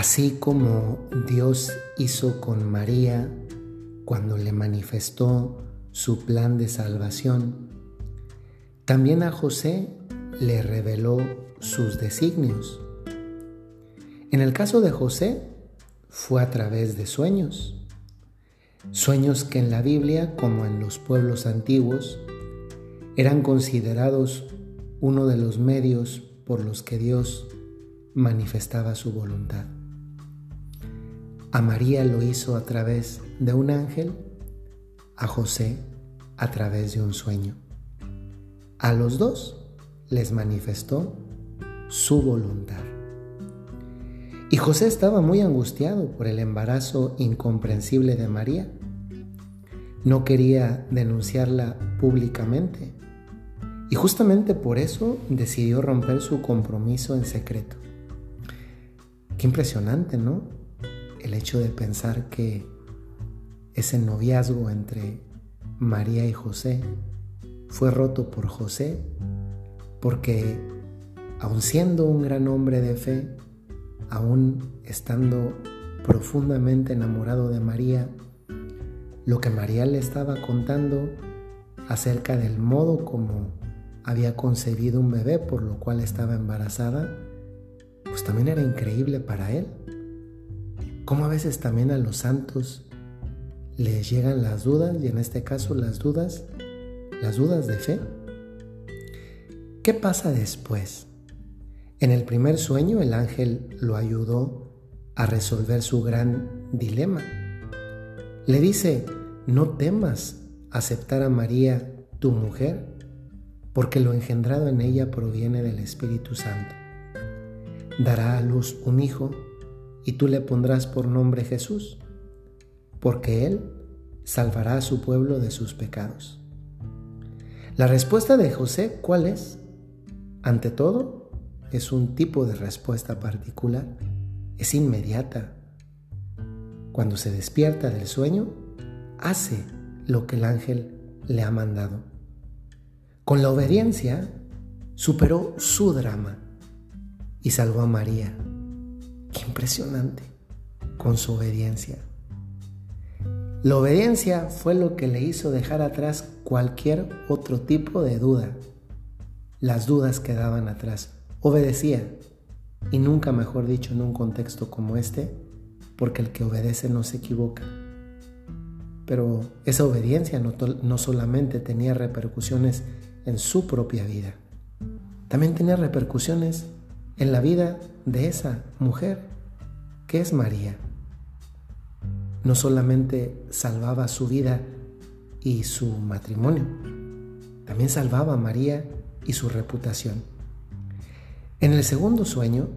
Así como Dios hizo con María cuando le manifestó su plan de salvación, también a José le reveló sus designios. En el caso de José, fue a través de sueños. Sueños que en la Biblia, como en los pueblos antiguos, eran considerados uno de los medios por los que Dios manifestaba su voluntad. A María lo hizo a través de un ángel, a José a través de un sueño. A los dos les manifestó su voluntad. Y José estaba muy angustiado por el embarazo incomprensible de María. No quería denunciarla públicamente. Y justamente por eso decidió romper su compromiso en secreto. Qué impresionante, ¿no? El hecho de pensar que ese noviazgo entre María y José fue roto por José porque, aun siendo un gran hombre de fe, aún estando profundamente enamorado de María, lo que María le estaba contando acerca del modo como había concebido un bebé por lo cual estaba embarazada, pues también era increíble para él. Como a veces también a los santos les llegan las dudas, y en este caso las dudas, las dudas de fe. ¿Qué pasa después? En el primer sueño el ángel lo ayudó a resolver su gran dilema. Le dice, no temas aceptar a María, tu mujer, porque lo engendrado en ella proviene del Espíritu Santo. Dará a luz un hijo y tú le pondrás por nombre Jesús, porque él salvará a su pueblo de sus pecados. La respuesta de José, ¿cuál es? Ante todo, es un tipo de respuesta particular, es inmediata. Cuando se despierta del sueño, hace lo que el ángel le ha mandado. Con la obediencia, superó su drama y salvó a María. Qué impresionante con su obediencia. La obediencia fue lo que le hizo dejar atrás cualquier otro tipo de duda. Las dudas quedaban atrás obedecía, y nunca mejor dicho en un contexto como este, porque el que obedece no se equivoca. Pero esa obediencia no, no solamente tenía repercusiones en su propia vida, también tenía repercusiones en la vida de esa mujer, que es María. No solamente salvaba su vida y su matrimonio, también salvaba a María y su reputación. En el segundo sueño,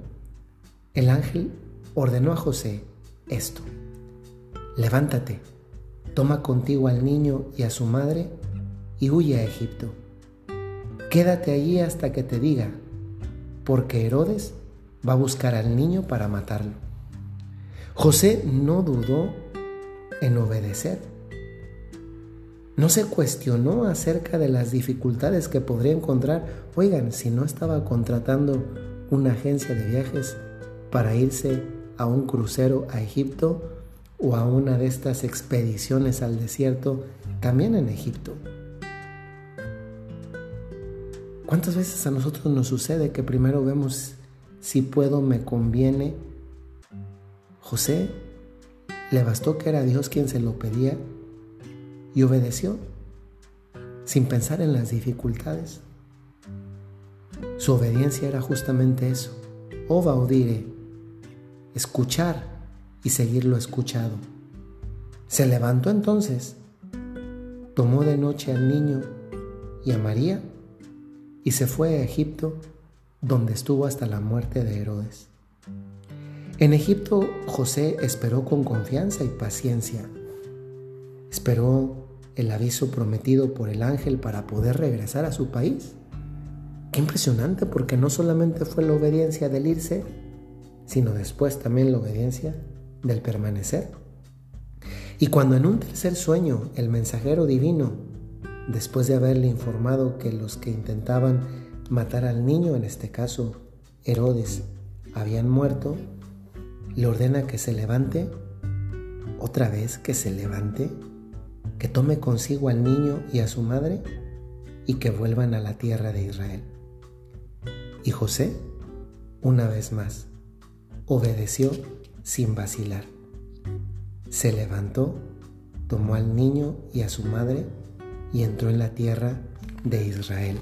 el ángel ordenó a José esto. Levántate, toma contigo al niño y a su madre y huye a Egipto. Quédate allí hasta que te diga, porque Herodes va a buscar al niño para matarlo. José no dudó en obedecer. No se cuestionó acerca de las dificultades que podría encontrar. Oigan, si no estaba contratando una agencia de viajes para irse a un crucero a Egipto o a una de estas expediciones al desierto también en Egipto. ¿Cuántas veces a nosotros nos sucede que primero vemos si puedo, me conviene? José le bastó que era Dios quien se lo pedía y obedeció sin pensar en las dificultades. Su obediencia era justamente eso, ova odire, escuchar y seguir lo escuchado. Se levantó entonces, tomó de noche al niño y a María y se fue a Egipto, donde estuvo hasta la muerte de Herodes. En Egipto José esperó con confianza y paciencia. Esperó el aviso prometido por el ángel para poder regresar a su país. Qué impresionante porque no solamente fue la obediencia del irse, sino después también la obediencia del permanecer. Y cuando en un tercer sueño el mensajero divino, después de haberle informado que los que intentaban matar al niño, en este caso Herodes, habían muerto, le ordena que se levante, otra vez que se levante, que tome consigo al niño y a su madre y que vuelvan a la tierra de Israel. Y José, una vez más, obedeció sin vacilar. Se levantó, tomó al niño y a su madre y entró en la tierra de Israel.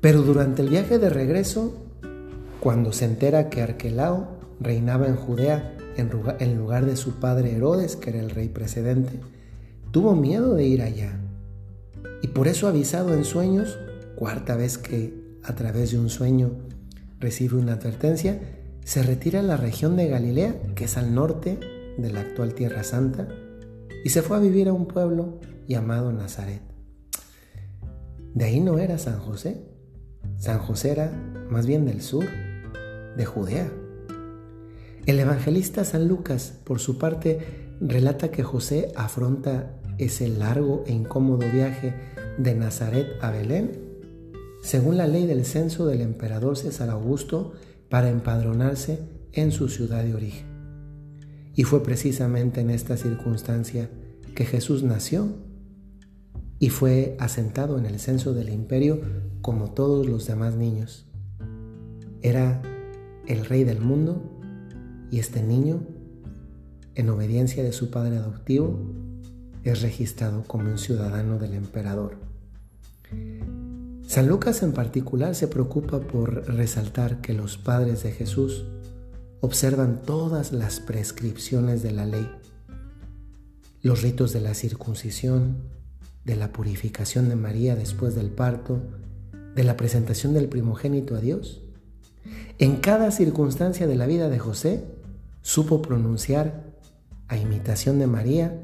Pero durante el viaje de regreso, cuando se entera que Arquelao reinaba en Judea en lugar de su padre Herodes, que era el rey precedente, tuvo miedo de ir allá. Y por eso avisado en sueños, cuarta vez que a través de un sueño recibe una advertencia, se retira a la región de Galilea, que es al norte de la actual Tierra Santa, y se fue a vivir a un pueblo llamado Nazaret. De ahí no era San José. San José era más bien del sur, de Judea. El evangelista San Lucas, por su parte, relata que José afronta ese largo e incómodo viaje de Nazaret a Belén, según la ley del censo del emperador César Augusto, para empadronarse en su ciudad de origen. Y fue precisamente en esta circunstancia que Jesús nació y fue asentado en el censo del imperio como todos los demás niños. Era el rey del mundo y este niño, en obediencia de su padre adoptivo, es registrado como un ciudadano del emperador. San Lucas en particular se preocupa por resaltar que los padres de Jesús observan todas las prescripciones de la ley, los ritos de la circuncisión, de la purificación de María después del parto, de la presentación del primogénito a Dios. En cada circunstancia de la vida de José supo pronunciar a imitación de María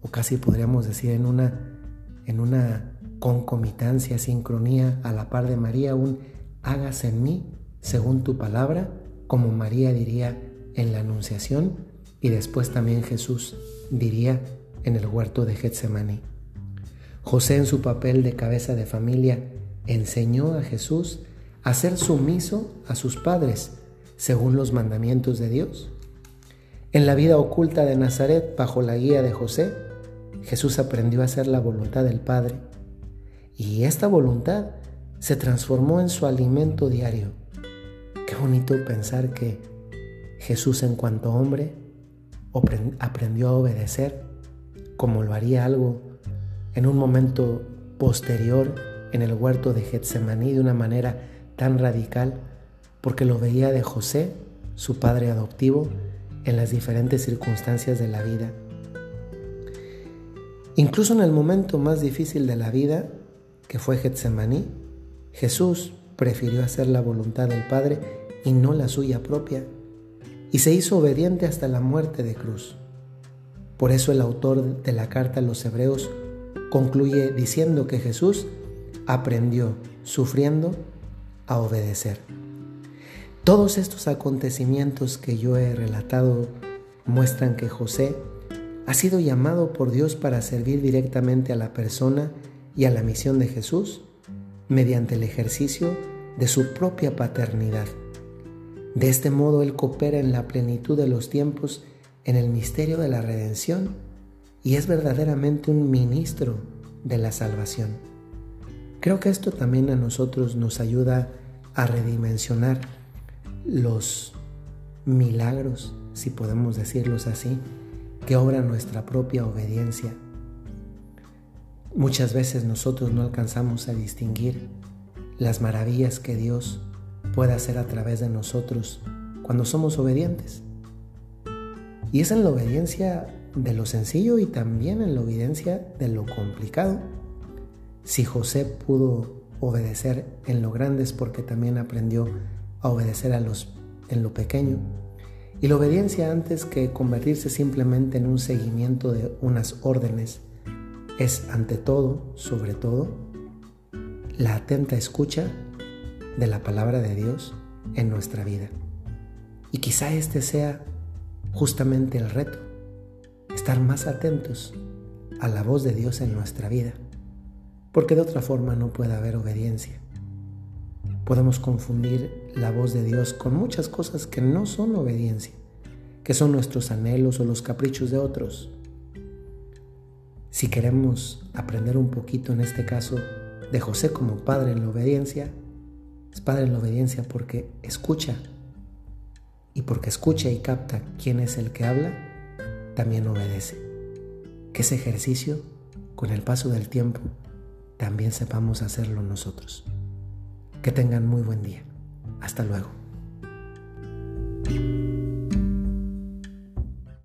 o casi podríamos decir en una, en una concomitancia, sincronía a la par de María, un hágase en mí según tu palabra, como María diría en la Anunciación y después también Jesús diría en el huerto de Getsemaní. José en su papel de cabeza de familia enseñó a Jesús a ser sumiso a sus padres según los mandamientos de Dios. En la vida oculta de Nazaret, bajo la guía de José, Jesús aprendió a hacer la voluntad del Padre y esta voluntad se transformó en su alimento diario. Qué bonito pensar que Jesús en cuanto hombre aprendió a obedecer como lo haría algo en un momento posterior en el huerto de Getsemaní de una manera tan radical porque lo veía de José, su padre adoptivo, en las diferentes circunstancias de la vida. Incluso en el momento más difícil de la vida, que fue Getsemaní, Jesús prefirió hacer la voluntad del Padre y no la suya propia, y se hizo obediente hasta la muerte de cruz. Por eso el autor de la carta a los Hebreos concluye diciendo que Jesús aprendió, sufriendo, a obedecer. Todos estos acontecimientos que yo he relatado muestran que José ha sido llamado por Dios para servir directamente a la persona y a la misión de Jesús mediante el ejercicio de su propia paternidad. De este modo Él coopera en la plenitud de los tiempos en el misterio de la redención y es verdaderamente un ministro de la salvación. Creo que esto también a nosotros nos ayuda a redimensionar los milagros, si podemos decirlos así, que obra nuestra propia obediencia. Muchas veces nosotros no alcanzamos a distinguir las maravillas que Dios puede hacer a través de nosotros cuando somos obedientes. Y es en la obediencia de lo sencillo y también en la obediencia de lo complicado. Si José pudo obedecer en lo grande es porque también aprendió a obedecer a los en lo pequeño. Y la obediencia antes que convertirse simplemente en un seguimiento de unas órdenes es ante todo, sobre todo, la atenta escucha de la palabra de Dios en nuestra vida. Y quizá este sea justamente el reto, estar más atentos a la voz de Dios en nuestra vida, porque de otra forma no puede haber obediencia. Podemos confundir la voz de Dios con muchas cosas que no son obediencia. que son nuestros anhelos o los caprichos de otros. Si queremos aprender un poquito en este caso de José como padre en la obediencia, es padre en la obediencia porque escucha. Y porque escucha y capta quién es el que habla, también obedece. Que ese ejercicio, con el paso del tiempo, también sepamos hacerlo nosotros. Que tengan muy buen día. Hasta luego.